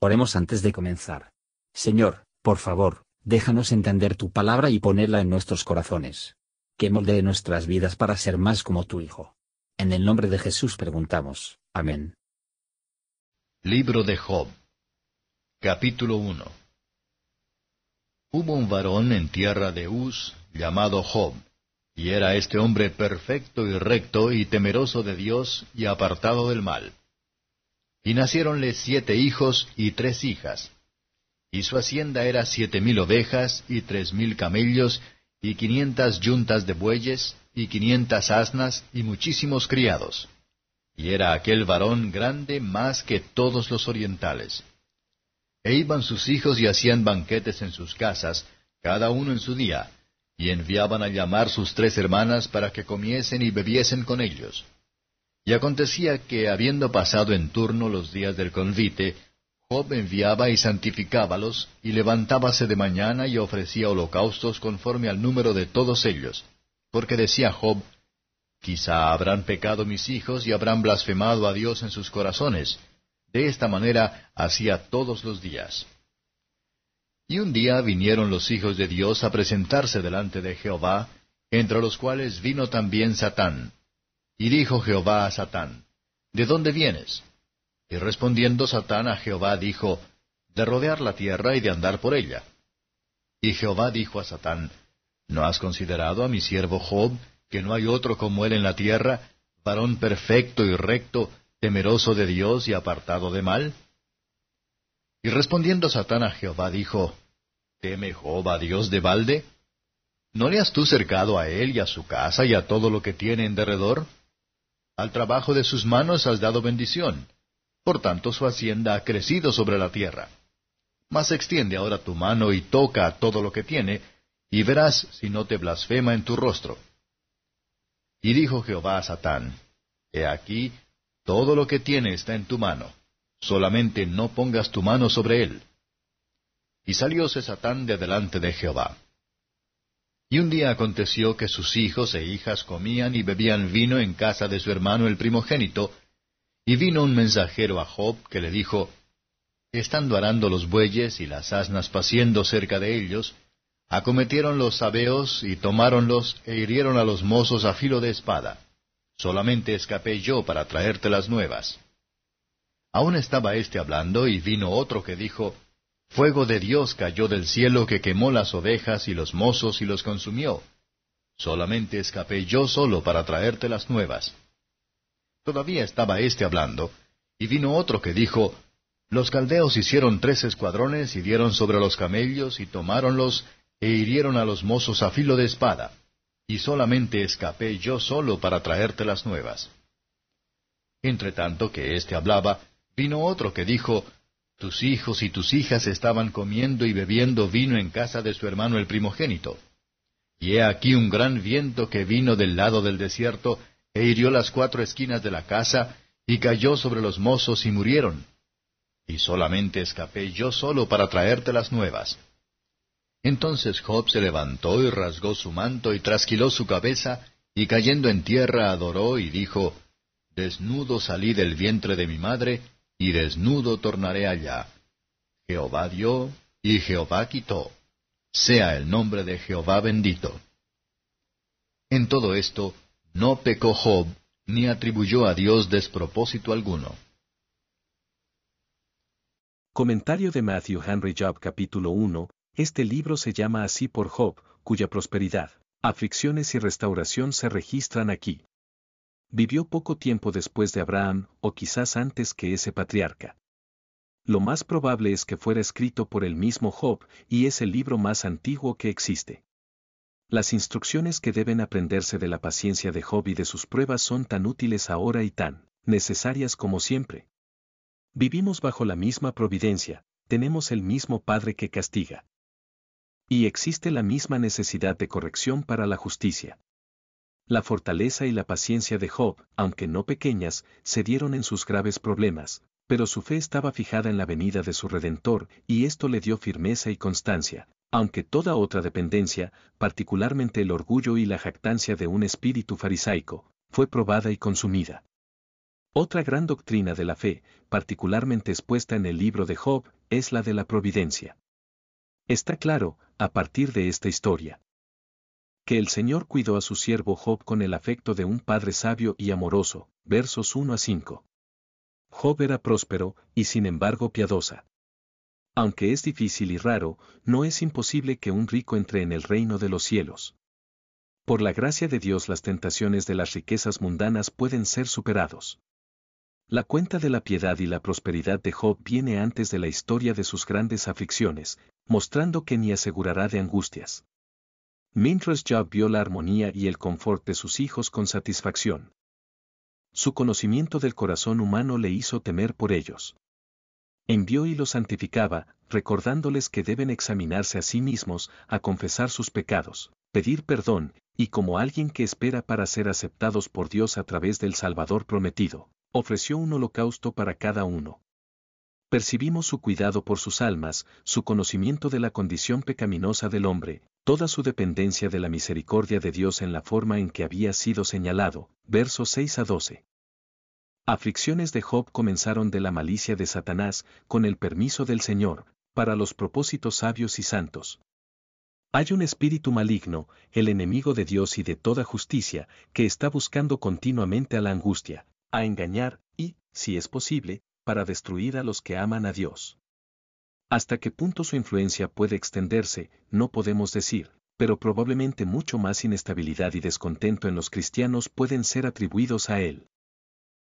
Oremos antes de comenzar. Señor, por favor, déjanos entender tu palabra y ponerla en nuestros corazones. Que moldee nuestras vidas para ser más como tu Hijo. En el nombre de Jesús preguntamos. Amén. Libro de Job Capítulo 1 Hubo un varón en tierra de Uz llamado Job, y era este hombre perfecto y recto y temeroso de Dios y apartado del mal. Y naciéronle siete hijos y tres hijas. Y su hacienda era siete mil ovejas y tres mil camellos y quinientas yuntas de bueyes y quinientas asnas y muchísimos criados. Y era aquel varón grande más que todos los orientales. E iban sus hijos y hacían banquetes en sus casas, cada uno en su día, y enviaban a llamar sus tres hermanas para que comiesen y bebiesen con ellos. Y acontecía que, habiendo pasado en turno los días del convite, Job enviaba y santificábalos, y levantábase de mañana y ofrecía holocaustos conforme al número de todos ellos. Porque decía Job, Quizá habrán pecado mis hijos y habrán blasfemado a Dios en sus corazones. De esta manera hacía todos los días. Y un día vinieron los hijos de Dios a presentarse delante de Jehová, entre los cuales vino también Satán. Y dijo Jehová a Satán, ¿De dónde vienes? Y respondiendo Satán a Jehová dijo, De rodear la tierra y de andar por ella. Y Jehová dijo a Satán, ¿No has considerado a mi siervo Job, que no hay otro como él en la tierra, varón perfecto y recto, temeroso de Dios y apartado de mal? Y respondiendo Satán a Jehová dijo, ¿Teme Job a Dios de balde? ¿No le has tú cercado a él y a su casa y a todo lo que tiene en derredor? Al trabajo de sus manos has dado bendición. Por tanto su hacienda ha crecido sobre la tierra. Mas extiende ahora tu mano y toca todo lo que tiene, y verás si no te blasfema en tu rostro. Y dijo Jehová a Satán, He aquí, todo lo que tiene está en tu mano, solamente no pongas tu mano sobre él. Y salióse Satán de delante de Jehová. Y un día aconteció que sus hijos e hijas comían y bebían vino en casa de su hermano el primogénito, y vino un mensajero a Job que le dijo, Estando arando los bueyes y las asnas paciendo cerca de ellos, acometieron los sabeos y tomáronlos e hirieron a los mozos a filo de espada. Solamente escapé yo para traerte las nuevas. Aún estaba éste hablando y vino otro que dijo, Fuego de Dios cayó del cielo que quemó las ovejas y los mozos y los consumió. Solamente escapé yo solo para traerte las nuevas. Todavía estaba éste hablando, y vino otro que dijo, Los caldeos hicieron tres escuadrones y dieron sobre los camellos y tomáronlos e hirieron a los mozos a filo de espada, y solamente escapé yo solo para traerte las nuevas. Entre tanto que éste hablaba, vino otro que dijo, tus hijos y tus hijas estaban comiendo y bebiendo vino en casa de su hermano el primogénito. Y he aquí un gran viento que vino del lado del desierto, e hirió las cuatro esquinas de la casa, y cayó sobre los mozos y murieron. Y solamente escapé yo solo para traerte las nuevas. Entonces Job se levantó y rasgó su manto y trasquiló su cabeza, y cayendo en tierra adoró y dijo, Desnudo salí del vientre de mi madre, y desnudo tornaré allá. Jehová dio, y Jehová quitó. Sea el nombre de Jehová bendito. En todo esto, no pecó Job, ni atribuyó a Dios despropósito alguno. Comentario de Matthew Henry Job capítulo 1, este libro se llama así por Job, cuya prosperidad, aflicciones y restauración se registran aquí. Vivió poco tiempo después de Abraham, o quizás antes que ese patriarca. Lo más probable es que fuera escrito por el mismo Job, y es el libro más antiguo que existe. Las instrucciones que deben aprenderse de la paciencia de Job y de sus pruebas son tan útiles ahora y tan necesarias como siempre. Vivimos bajo la misma providencia, tenemos el mismo Padre que castiga. Y existe la misma necesidad de corrección para la justicia. La fortaleza y la paciencia de Job, aunque no pequeñas, se dieron en sus graves problemas, pero su fe estaba fijada en la venida de su Redentor, y esto le dio firmeza y constancia, aunque toda otra dependencia, particularmente el orgullo y la jactancia de un espíritu farisaico, fue probada y consumida. Otra gran doctrina de la fe, particularmente expuesta en el libro de Job, es la de la providencia. Está claro, a partir de esta historia, que el Señor cuidó a su siervo Job con el afecto de un padre sabio y amoroso, versos 1 a 5. Job era próspero, y sin embargo piadosa. Aunque es difícil y raro, no es imposible que un rico entre en el reino de los cielos. Por la gracia de Dios las tentaciones de las riquezas mundanas pueden ser superados. La cuenta de la piedad y la prosperidad de Job viene antes de la historia de sus grandes aflicciones, mostrando que ni asegurará de angustias. Mientras Job vio la armonía y el confort de sus hijos con satisfacción. Su conocimiento del corazón humano le hizo temer por ellos. Envió y los santificaba, recordándoles que deben examinarse a sí mismos, a confesar sus pecados, pedir perdón, y como alguien que espera para ser aceptados por Dios a través del Salvador prometido, ofreció un holocausto para cada uno. Percibimos su cuidado por sus almas, su conocimiento de la condición pecaminosa del hombre, toda su dependencia de la misericordia de Dios en la forma en que había sido señalado, versos 6 a 12. Aflicciones de Job comenzaron de la malicia de Satanás, con el permiso del Señor, para los propósitos sabios y santos. Hay un espíritu maligno, el enemigo de Dios y de toda justicia, que está buscando continuamente a la angustia, a engañar y, si es posible, para destruir a los que aman a Dios. Hasta qué punto su influencia puede extenderse, no podemos decir, pero probablemente mucho más inestabilidad y descontento en los cristianos pueden ser atribuidos a él.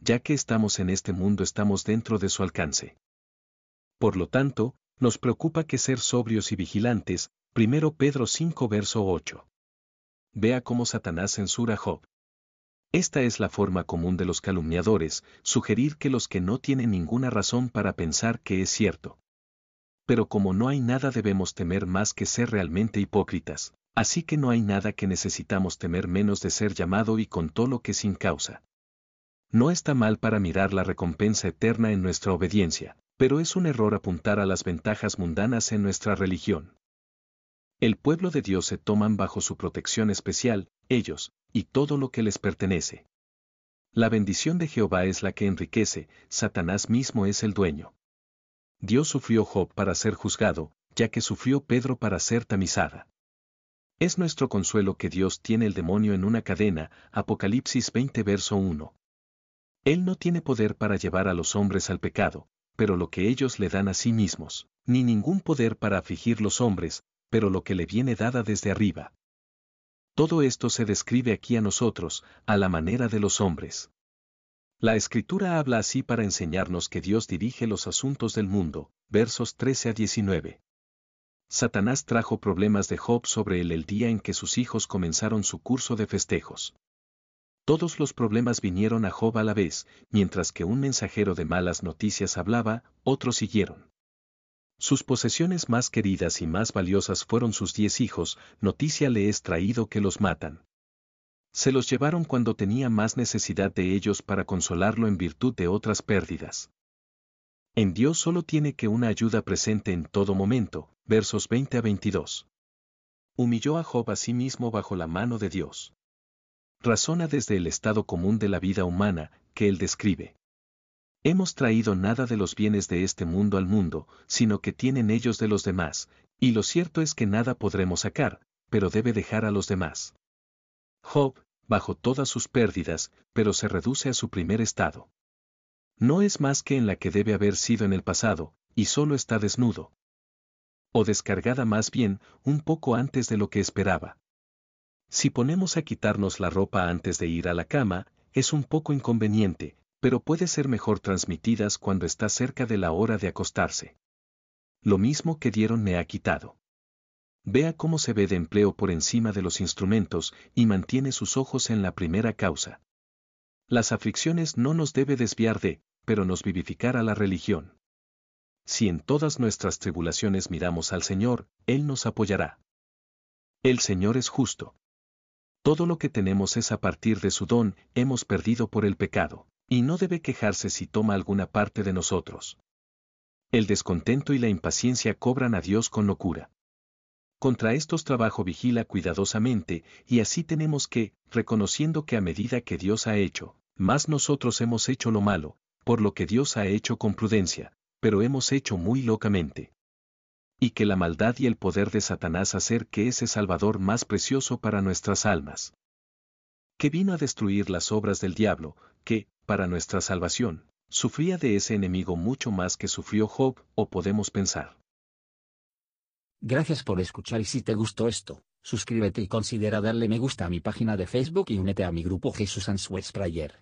Ya que estamos en este mundo estamos dentro de su alcance. Por lo tanto, nos preocupa que ser sobrios y vigilantes, 1 Pedro 5 verso 8. Vea cómo Satanás censura a Job. Esta es la forma común de los calumniadores, sugerir que los que no tienen ninguna razón para pensar que es cierto. Pero como no hay nada debemos temer más que ser realmente hipócritas, así que no hay nada que necesitamos temer menos de ser llamado y con todo lo que sin causa. No está mal para mirar la recompensa eterna en nuestra obediencia, pero es un error apuntar a las ventajas mundanas en nuestra religión. El pueblo de Dios se toman bajo su protección especial, ellos, y todo lo que les pertenece. La bendición de Jehová es la que enriquece, Satanás mismo es el dueño. Dios sufrió Job para ser juzgado, ya que sufrió Pedro para ser tamizada. Es nuestro consuelo que Dios tiene el demonio en una cadena, Apocalipsis 20 verso 1. Él no tiene poder para llevar a los hombres al pecado, pero lo que ellos le dan a sí mismos, ni ningún poder para afligir los hombres, pero lo que le viene dada desde arriba. Todo esto se describe aquí a nosotros, a la manera de los hombres. La escritura habla así para enseñarnos que Dios dirige los asuntos del mundo, versos 13 a 19. Satanás trajo problemas de Job sobre él el día en que sus hijos comenzaron su curso de festejos. Todos los problemas vinieron a Job a la vez, mientras que un mensajero de malas noticias hablaba, otros siguieron. Sus posesiones más queridas y más valiosas fueron sus diez hijos, noticia le es traído que los matan. Se los llevaron cuando tenía más necesidad de ellos para consolarlo en virtud de otras pérdidas. En Dios solo tiene que una ayuda presente en todo momento, versos 20 a 22. Humilló a Job a sí mismo bajo la mano de Dios. Razona desde el estado común de la vida humana, que él describe. Hemos traído nada de los bienes de este mundo al mundo, sino que tienen ellos de los demás, y lo cierto es que nada podremos sacar, pero debe dejar a los demás. Job, bajo todas sus pérdidas, pero se reduce a su primer estado. No es más que en la que debe haber sido en el pasado, y solo está desnudo. O descargada más bien, un poco antes de lo que esperaba. Si ponemos a quitarnos la ropa antes de ir a la cama, es un poco inconveniente, pero puede ser mejor transmitidas cuando está cerca de la hora de acostarse. Lo mismo que dieron me ha quitado. Vea cómo se ve de empleo por encima de los instrumentos y mantiene sus ojos en la primera causa. Las aflicciones no nos debe desviar de, pero nos vivificar a la religión. Si en todas nuestras tribulaciones miramos al Señor, Él nos apoyará. El Señor es justo. Todo lo que tenemos es a partir de su don, hemos perdido por el pecado. Y no debe quejarse si toma alguna parte de nosotros. El descontento y la impaciencia cobran a Dios con locura. Contra estos trabajo vigila cuidadosamente, y así tenemos que, reconociendo que a medida que Dios ha hecho, Mas nosotros hemos hecho lo malo, por lo que Dios ha hecho con prudencia, pero hemos hecho muy locamente. Y que la maldad y el poder de Satanás hacer que ese Salvador más precioso para nuestras almas. Que vino a destruir las obras del diablo, que, para nuestra salvación, sufría de ese enemigo mucho más que sufrió Job, o podemos pensar. Gracias por escuchar y si te gustó esto, suscríbete y considera darle me gusta a mi página de Facebook y únete a mi grupo Jesús Answers Prayer.